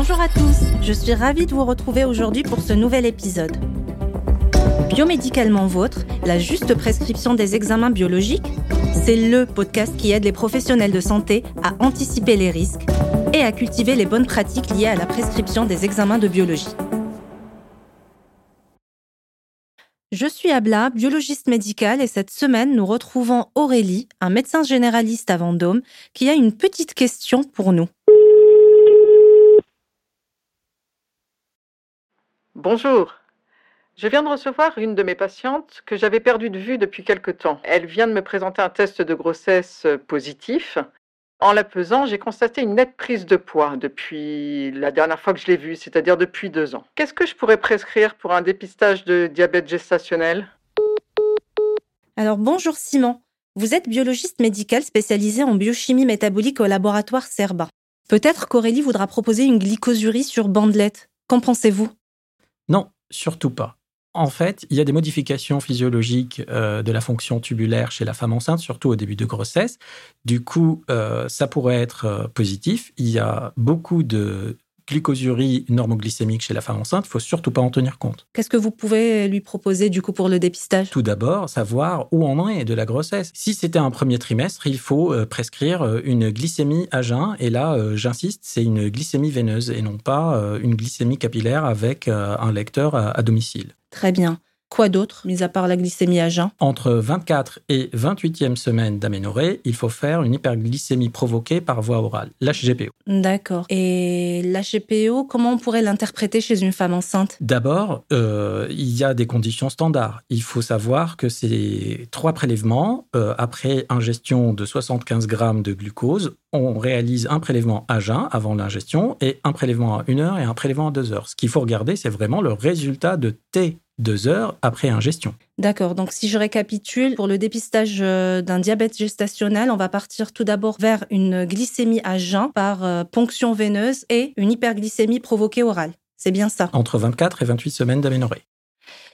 Bonjour à tous, je suis ravie de vous retrouver aujourd'hui pour ce nouvel épisode. Biomédicalement vôtre, la juste prescription des examens biologiques, c'est le podcast qui aide les professionnels de santé à anticiper les risques et à cultiver les bonnes pratiques liées à la prescription des examens de biologie. Je suis Abla, biologiste médicale, et cette semaine, nous retrouvons Aurélie, un médecin généraliste à Vendôme, qui a une petite question pour nous. Bonjour. Je viens de recevoir une de mes patientes que j'avais perdue de vue depuis quelque temps. Elle vient de me présenter un test de grossesse positif. En la pesant, j'ai constaté une nette prise de poids depuis la dernière fois que je l'ai vue, c'est-à-dire depuis deux ans. Qu'est-ce que je pourrais prescrire pour un dépistage de diabète gestationnel? Alors bonjour Simon, vous êtes biologiste médical spécialisé en biochimie métabolique au laboratoire Cerba. Peut-être qu'Aurélie voudra proposer une glycosurie sur bandelette. Qu'en pensez-vous? Non, surtout pas. En fait, il y a des modifications physiologiques euh, de la fonction tubulaire chez la femme enceinte, surtout au début de grossesse. Du coup, euh, ça pourrait être euh, positif. Il y a beaucoup de glycosurie normoglycémique chez la femme enceinte, il faut surtout pas en tenir compte. Qu'est-ce que vous pouvez lui proposer du coup pour le dépistage? Tout d'abord, savoir où on en est de la grossesse. Si c'était un premier trimestre, il faut prescrire une glycémie à jeun. Et là, j'insiste, c'est une glycémie veineuse et non pas une glycémie capillaire avec un lecteur à domicile. Très bien. Quoi d'autre, mis à part la glycémie à jeun? Entre 24 et 28e semaine d'aménorrhée, il faut faire une hyperglycémie provoquée par voie orale, l'HGPO. D'accord. Et l'HGPO, comment on pourrait l'interpréter chez une femme enceinte? D'abord, euh, il y a des conditions standards. Il faut savoir que c'est trois prélèvements. Euh, après ingestion de 75 grammes de glucose, on réalise un prélèvement à jeun avant l'ingestion et un prélèvement à une heure et un prélèvement à deux heures. Ce qu'il faut regarder, c'est vraiment le résultat de T deux heures après ingestion. D'accord, donc si je récapitule, pour le dépistage euh, d'un diabète gestationnel, on va partir tout d'abord vers une glycémie à jeun par euh, ponction veineuse et une hyperglycémie provoquée orale. C'est bien ça? Entre 24 et 28 semaines d'aménorrhée.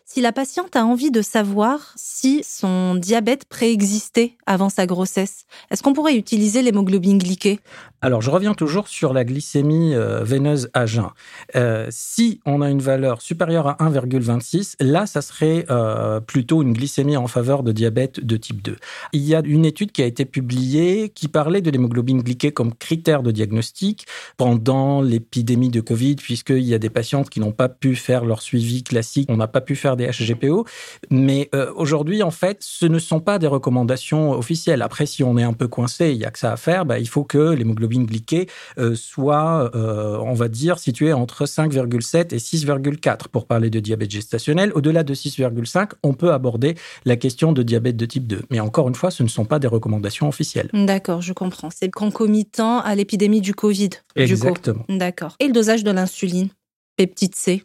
Si la patiente a envie de savoir si son diabète préexistait avant sa grossesse, est-ce qu'on pourrait utiliser l'hémoglobine glyquée? Alors, je reviens toujours sur la glycémie euh, veineuse à jeun. Euh, si on a une valeur supérieure à 1,26, là, ça serait euh, plutôt une glycémie en faveur de diabète de type 2. Il y a une étude qui a été publiée qui parlait de l'hémoglobine glyquée comme critère de diagnostic pendant l'épidémie de Covid, puisqu'il y a des patientes qui n'ont pas pu faire leur suivi classique, on n'a pas pu faire des HGPO. Mais euh, aujourd'hui, en fait, ce ne sont pas des recommandations officielles. Après, si on est un peu coincé, il y a que ça à faire, bah, il faut que l'hémoglobine glyquée euh, soit, euh, on va dire, située entre 5,7 et 6,4 pour parler de diabète gestationnel. Au-delà de 6,5, on peut aborder la question de diabète de type 2. Mais encore une fois, ce ne sont pas des recommandations officielles. D'accord, je comprends. C'est concomitant à l'épidémie du Covid. Exactement. D'accord. Et le dosage de l'insuline Peptide C?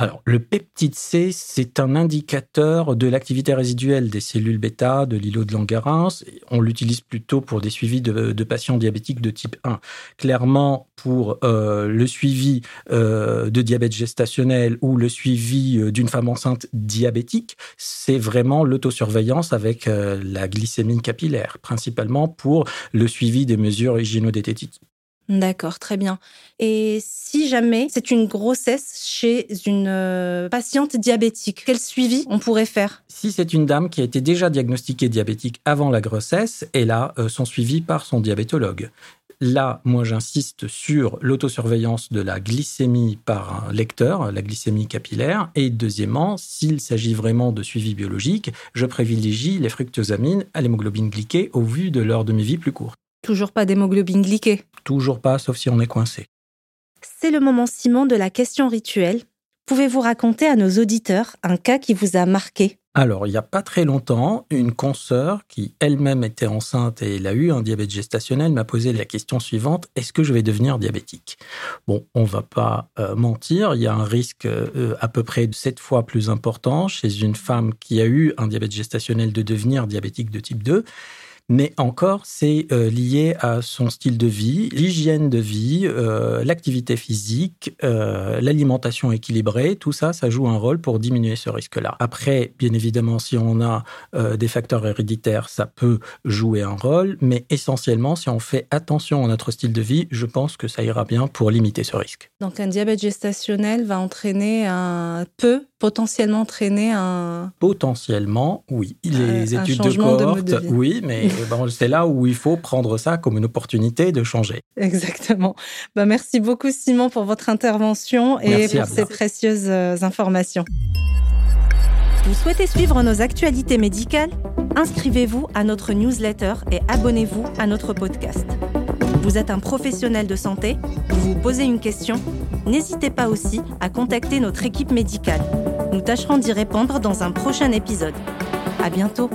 Alors, le peptide C, c'est un indicateur de l'activité résiduelle des cellules bêta de l'îlot de Langerhans. On l'utilise plutôt pour des suivis de, patients diabétiques de type 1. Clairement, pour euh, le suivi euh, de diabète gestationnel ou le suivi euh, d'une femme enceinte diabétique, c'est vraiment l'autosurveillance avec la glycémie capillaire, principalement pour le suivi des mesures hygiénodététiques. D'accord, très bien. Et si jamais c'est une grossesse chez une euh, patiente diabétique, quel suivi on pourrait faire? Si c'est une dame qui a été déjà diagnostiquée diabétique avant la grossesse, elle a euh, son suivi par son diabétologue. Là, moi, j'insiste sur l'autosurveillance de la glycémie par un lecteur, la glycémie capillaire. Et deuxièmement, s'il s'agit vraiment de suivi biologique, je privilégie les fructosamines à l'hémoglobine glyquée au vu de leur demi-vie plus courte. Toujours pas d'hémoglobine glyquée Toujours pas, sauf si on est coincé. C'est le moment, Simon, de la question rituelle. Pouvez-vous raconter à nos auditeurs un cas qui vous a marqué? Alors, il n'y a pas très longtemps, une consoeur qui elle-même était enceinte et elle a eu un diabète gestationnel m'a posé la question suivante est-ce que je vais devenir diabétique? Bon, on va pas euh, mentir, il y a un risque euh, à peu près de 7 fois plus important chez une femme qui a eu un diabète gestationnel de devenir diabétique de type 2. Mais encore, c'est euh, lié à son style de vie, l'hygiène de vie, euh, l'activité physique, euh, l'alimentation équilibrée. Tout ça, ça joue un rôle pour diminuer ce risque-là. Après, bien évidemment, si on a des facteurs héréditaires, ça peut jouer un rôle. Mais essentiellement, si on fait attention à notre style de vie, je pense que ça ira bien pour limiter ce risque. Donc un diabète gestationnel va entraîner un peu potentiellement entraîner un... Potentiellement, oui. Les études de cohorte, oui, mais c'est là où il faut prendre ça comme une opportunité de changer. Exactement. Bah, merci beaucoup Simon pour votre intervention et pour ces précieuses euh, informations. Vous souhaitez suivre nos actualités médicales? Inscrivez-vous à notre newsletter et abonnez-vous à notre podcast. Vous êtes un professionnel de santé Vous vous posez une question N'hésitez pas aussi à contacter notre équipe médicale. Nous tâcherons d'y répondre dans un prochain épisode. À bientôt!